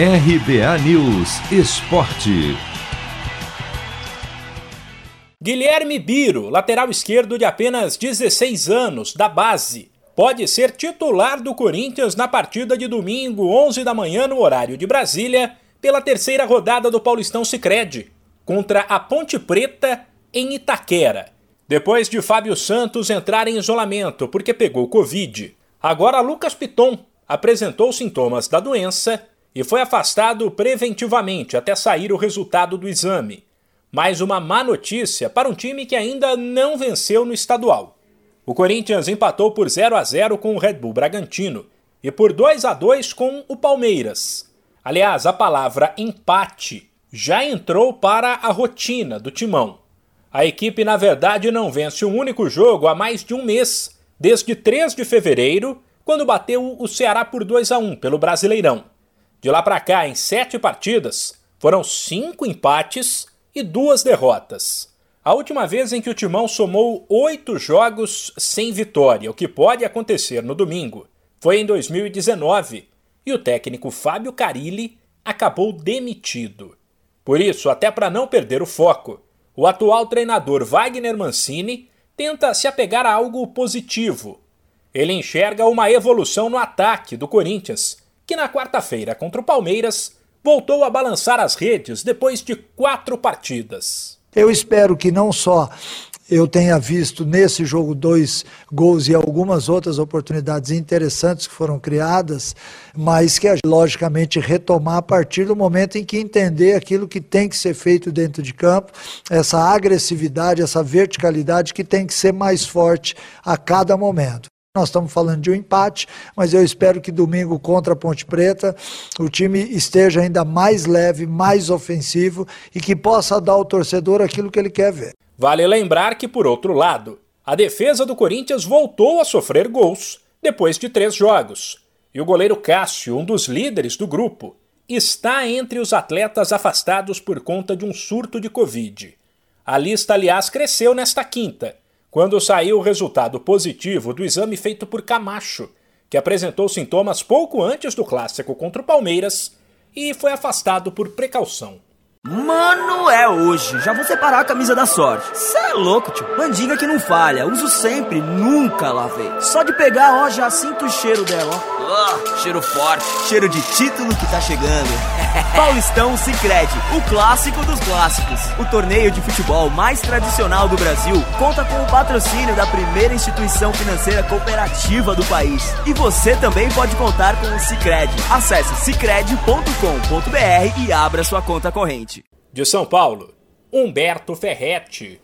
RBA News Esporte. Guilherme Biro, lateral esquerdo de apenas 16 anos, da base, pode ser titular do Corinthians na partida de domingo, 11 da manhã, no horário de Brasília, pela terceira rodada do Paulistão Sicredi contra a Ponte Preta em Itaquera. Depois de Fábio Santos entrar em isolamento porque pegou Covid, agora Lucas Piton apresentou sintomas da doença e foi afastado preventivamente até sair o resultado do exame. Mais uma má notícia para um time que ainda não venceu no estadual. O Corinthians empatou por 0 a 0 com o Red Bull Bragantino e por 2 a 2 com o Palmeiras. Aliás, a palavra empate já entrou para a rotina do timão. A equipe, na verdade, não vence um único jogo há mais de um mês, desde 3 de fevereiro, quando bateu o Ceará por 2 a 1 pelo Brasileirão. De lá para cá, em sete partidas, foram cinco empates e duas derrotas. A última vez em que o Timão somou oito jogos sem vitória, o que pode acontecer no domingo, foi em 2019 e o técnico Fábio Carilli acabou demitido. Por isso, até para não perder o foco, o atual treinador Wagner Mancini tenta se apegar a algo positivo. Ele enxerga uma evolução no ataque do Corinthians que na quarta-feira contra o Palmeiras voltou a balançar as redes depois de quatro partidas. Eu espero que não só eu tenha visto nesse jogo dois gols e algumas outras oportunidades interessantes que foram criadas, mas que logicamente retomar a partir do momento em que entender aquilo que tem que ser feito dentro de campo, essa agressividade, essa verticalidade que tem que ser mais forte a cada momento. Nós estamos falando de um empate, mas eu espero que domingo contra a Ponte Preta o time esteja ainda mais leve, mais ofensivo e que possa dar ao torcedor aquilo que ele quer ver. Vale lembrar que, por outro lado, a defesa do Corinthians voltou a sofrer gols depois de três jogos. E o goleiro Cássio, um dos líderes do grupo, está entre os atletas afastados por conta de um surto de Covid. A lista, aliás, cresceu nesta quinta quando saiu o resultado positivo do exame feito por Camacho, que apresentou sintomas pouco antes do clássico contra o Palmeiras e foi afastado por precaução. Mano, é hoje. Já vou separar a camisa da sorte. Cê é louco, tio. Mandinga que não falha. Uso sempre, nunca lavei. Só de pegar, ó, já sinto o cheiro dela, ó. Oh, cheiro forte. Cheiro de título que tá chegando. Paulistão Sicredi, o clássico dos clássicos. O torneio de futebol mais tradicional do Brasil conta com o patrocínio da primeira instituição financeira cooperativa do país. E você também pode contar com o Sicredi. Acesse sicredi.com.br e abra sua conta corrente. De São Paulo, Humberto Ferretti.